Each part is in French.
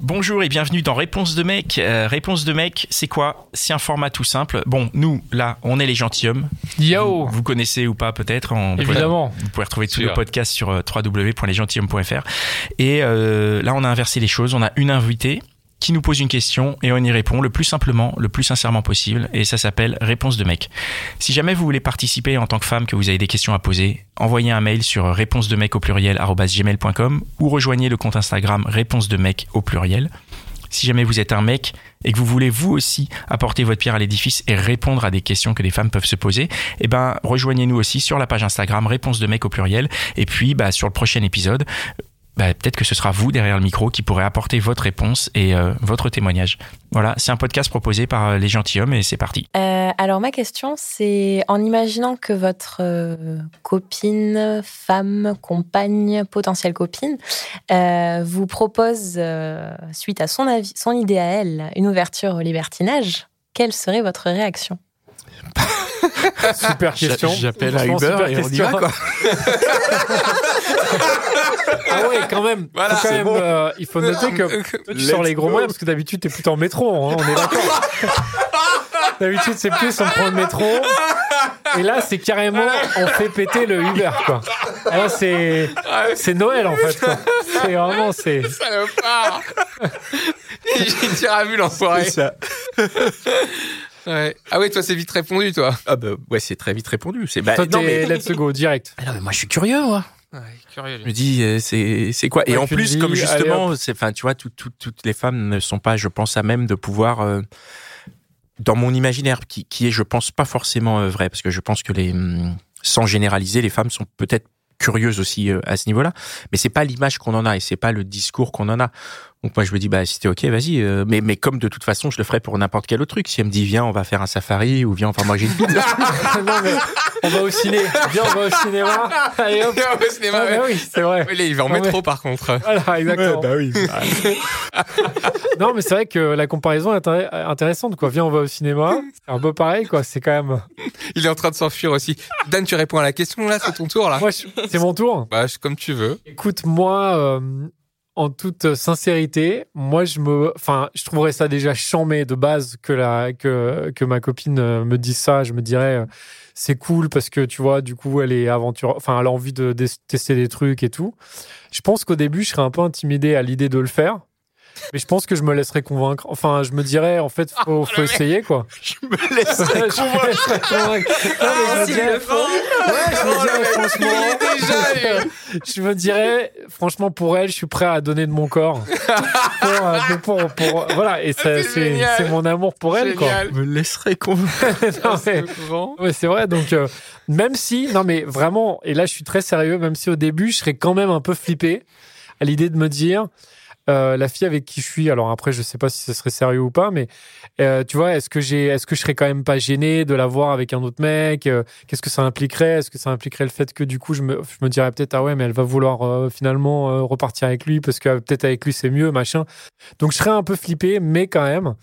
Bonjour et bienvenue dans Réponse de mec. Euh, Réponse de mec, c'est quoi? C'est un format tout simple. Bon, nous, là, on est les gentilshommes. Yo Vous, vous connaissez ou pas peut-être en- Évidemment. Vous pouvez retrouver tous nos podcasts sur euh, www.lesgentilhommes.fr. Et euh, là, on a inversé les choses. On a une invitée qui nous pose une question et on y répond le plus simplement, le plus sincèrement possible. Et ça s'appelle Réponse de mec. Si jamais vous voulez participer en tant que femme, que vous avez des questions à poser, envoyez un mail sur réponse de mec au pluriel ou rejoignez le compte Instagram réponse de mec au pluriel. Si jamais vous êtes un mec et que vous voulez vous aussi apporter votre pierre à l'édifice et répondre à des questions que les femmes peuvent se poser, eh ben rejoignez-nous aussi sur la page Instagram réponse de mec au pluriel et puis bah, sur le prochain épisode bah, peut-être que ce sera vous derrière le micro qui pourrez apporter votre réponse et euh, votre témoignage. Voilà, c'est un podcast proposé par euh, les gentilshommes et c'est parti. Euh, alors ma question, c'est en imaginant que votre copine, femme, compagne, potentielle copine, vous propose, suite à son, avis, son idée à elle, une ouverture au libertinage, quelle serait votre réaction? Super question. J'appelle Franchement, Uber et on y va quoi. Ah ouais, quand même. Voilà, Faut quand c'est même bon. euh, il faut noter que toi, tu Let's sors les gros go. moyens parce que d'habitude, t'es plutôt en métro. hein, on est d'accord. d'habitude, c'est plus on prend le métro. Et là, c'est carrément on fait péter le Uber, quoi. Là, c'est c'est Noël en fait. quoi. C'est vraiment c'est. Salopard J'ai tiré à vue l'enfoiré. ça. Ouais. Ah ouais, toi c'est vite répondu toi. Ah bah ouais, c'est très vite répondu. C'est bah, Toi, non, t'es mais, let's go direct. Ah non, mais moi je suis curieux moi. Ouais, curieux. Je me dis euh, c'est c'est quoi? Et Ouais, en plus dis, comme allez, justement c'est enfin tu vois tout- tout- toutes les femmes ne sont pas je pense à même de pouvoir euh, dans mon imaginaire qui, qui est je pense pas forcément euh, vrai parce que je pense que les hum, sans généraliser les femmes sont peut-être curieuses aussi euh, à ce niveau-là mais c'est pas l'image qu'on en a et c'est pas le discours qu'on en a donc moi je me dis bah si t'es ok vas-y euh, mais mais comme de toute façon je le ferais pour n'importe quel autre truc si elle me dit viens on va faire un safari ou viens on va manger une pizza non mais on va au ciné. Viens, on va au cinéma. Allez hop. Viens au cinéma, Ah, bah ouais. oui, c'est vrai. Là, il va en Non, métro par contre. Voilà, exactement. oui Non, mais c'est vrai que la comparaison est intér- intéressante. Quoi. Viens, on va au cinéma. C'est un peu pareil. quoi. C'est quand même. Il est en train de s'enfuir aussi. Dan, tu réponds à la question là, c'est ton tour là. Moi, je- c'est mon tour. Bah, je- comme tu veux. Écoute, moi, euh, en toute sincérité, moi, je me, enfin, je trouverais ça déjà chambé de base que la, que, que ma copine euh, me dise ça. Je me dirais, euh, c'est cool parce que tu vois, du coup, elle est aventure, enfin, elle a envie de, de tester des trucs et tout. Je pense qu'au début, je serais un peu intimidé à l'idée de le faire. Mais je pense que je me laisserais convaincre. Enfin, je me dirais, en fait, faut, faut essayer, quoi. je me laisserai Je me laisserais convaincre. Non, mais je me dirais, Ouais, je me dirais, franchement, je me dirais, franchement, pour elle, je suis prêt à donner de mon corps. pour, euh, pour, pour- voilà, et ça, C'est mon amour pour elle, quoi. Je me laisserai convaincre Non, mais- c'est vrai. Donc, euh, même si, non, mais vraiment, et là, je suis très sérieux, même si au début, je serais quand même un peu flippé à l'idée de me dire, euh, la fille avec qui je suis, alors après, je sais pas si ce serait sérieux ou pas, mais euh, tu vois, est-ce que j'ai, est-ce que je serais quand même pas gêné de la voir avec un autre mec Euh, Qu'est-ce que ça impliquerait? Est-ce que ça impliquerait le fait que du coup, je me, je me dirais peut-être, ah ouais, mais elle va vouloir euh, finalement euh, repartir avec lui parce que euh, peut-être avec lui c'est mieux, machin. Donc, je serais un peu flippé, mais quand même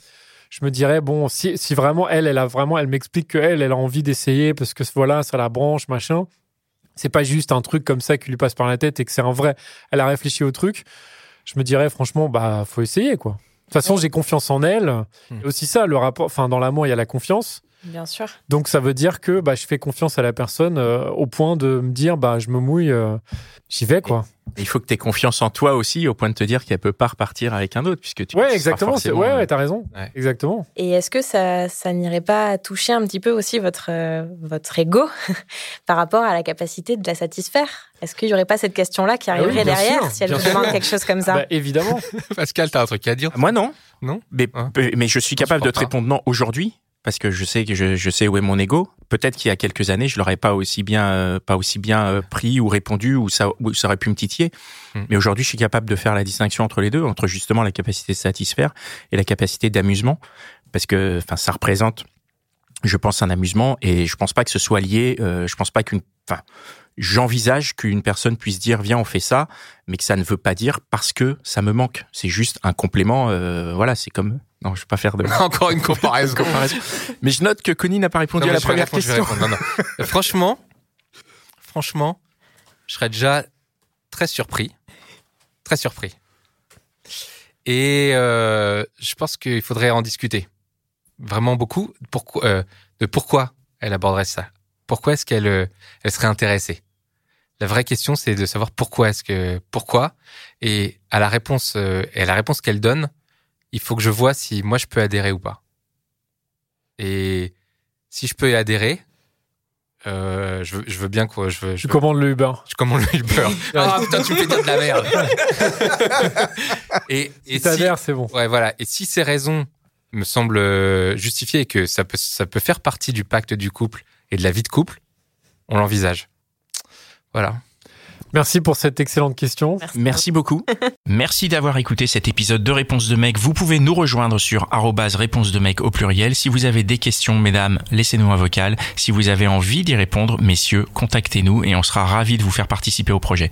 je me dirais bon si, si vraiment elle elle a vraiment elle m'explique que elle elle a envie d'essayer parce que voilà ça la branche machin c'est pas juste un truc comme ça qui lui passe par la tête et que c'est un vrai elle a réfléchi au truc je me dirais franchement bah faut essayer quoi. De toute façon j'ai confiance en elle. Et aussi ça le rapport enfin dans l'amour il y a la confiance Bien sûr. donc ça veut dire que bah, je fais confiance à la personne euh, au point de me dire bah je me mouille euh, j'y vais quoi. Il faut que tu aies confiance en toi aussi, au point de te dire qu'elle peut pas repartir avec un autre, puisque tu ouais exactement c'est- forcément, ouais, euh, ouais t'as raison. Ouais. exactement. Et est-ce que ça, ça n'irait pas toucher un petit peu aussi votre, euh, votre ego par rapport à la capacité de la satisfaire? Est-ce qu'il n'y aurait pas cette question-là qui Ah oui, arriverait derrière sûr, si elle vous sûr. demande quelque chose comme ça? Bah, évidemment. Pascal, t'as un truc à dire? Moi non. Non? Mais, Hein? mais je suis capable de te répondre non aujourd'hui parce que je sais que je, je sais où est mon ego. peut-être qu'il y a quelques années, je l'aurais pas aussi bien, euh, pas aussi bien euh, pris ou répondu ou ça, ou ça aurait pu me titiller. Mm. Mais aujourd'hui, je suis capable de faire la distinction entre les deux, entre justement la capacité de satisfaire et la capacité d'amusement, parce que, enfin, ça représente, je pense, un amusement et je pense pas que ce soit lié. Euh, je pense pas qu'une, enfin, j'envisage qu'une personne puisse dire viens on fait ça, mais que ça ne veut pas dire parce que ça me manque. C'est juste un complément. euh, voilà, c'est comme non, je vais pas faire de Encore une comparaison. comparaison. Mais je note que Connie n'a pas répondu Non, à la première répondre, question. Non, non. franchement, franchement, je serais déjà très surpris. Très surpris. Et euh, je pense qu'il faudrait en discuter. Vraiment beaucoup. Pourquoi, euh, de pourquoi elle aborderait ça? Pourquoi est-ce qu'elle euh, elle serait intéressée? La vraie question, c'est de savoir pourquoi est-ce que pourquoi? Et à la réponse, euh, et à la réponse qu'elle donne, il faut que je vois si moi je peux adhérer ou pas. Et si je peux y adhérer, euh, je, veux, je veux bien quoi. Je veux, je Tu veux- commandes le Uber. je commande le Uber. Ah putain, tu me fais de la merde. et et Si si, t'adhères, c'est bon. ouais, voilà. Et si ces raisons me semblent justifiées et que ça peut, ça peut faire partie du pacte du couple et de la vie de couple, on l'envisage. Voilà. Merci pour cette excellente question. Merci beaucoup. Merci d'avoir écouté cet épisode de Réponse de mec. Vous pouvez nous rejoindre sur arrobase réponse de mec au pluriel. Si vous avez des questions, mesdames, laissez-nous un vocal. Si vous avez envie d'y répondre, messieurs, contactez-nous et on sera ravis de vous faire participer au projet.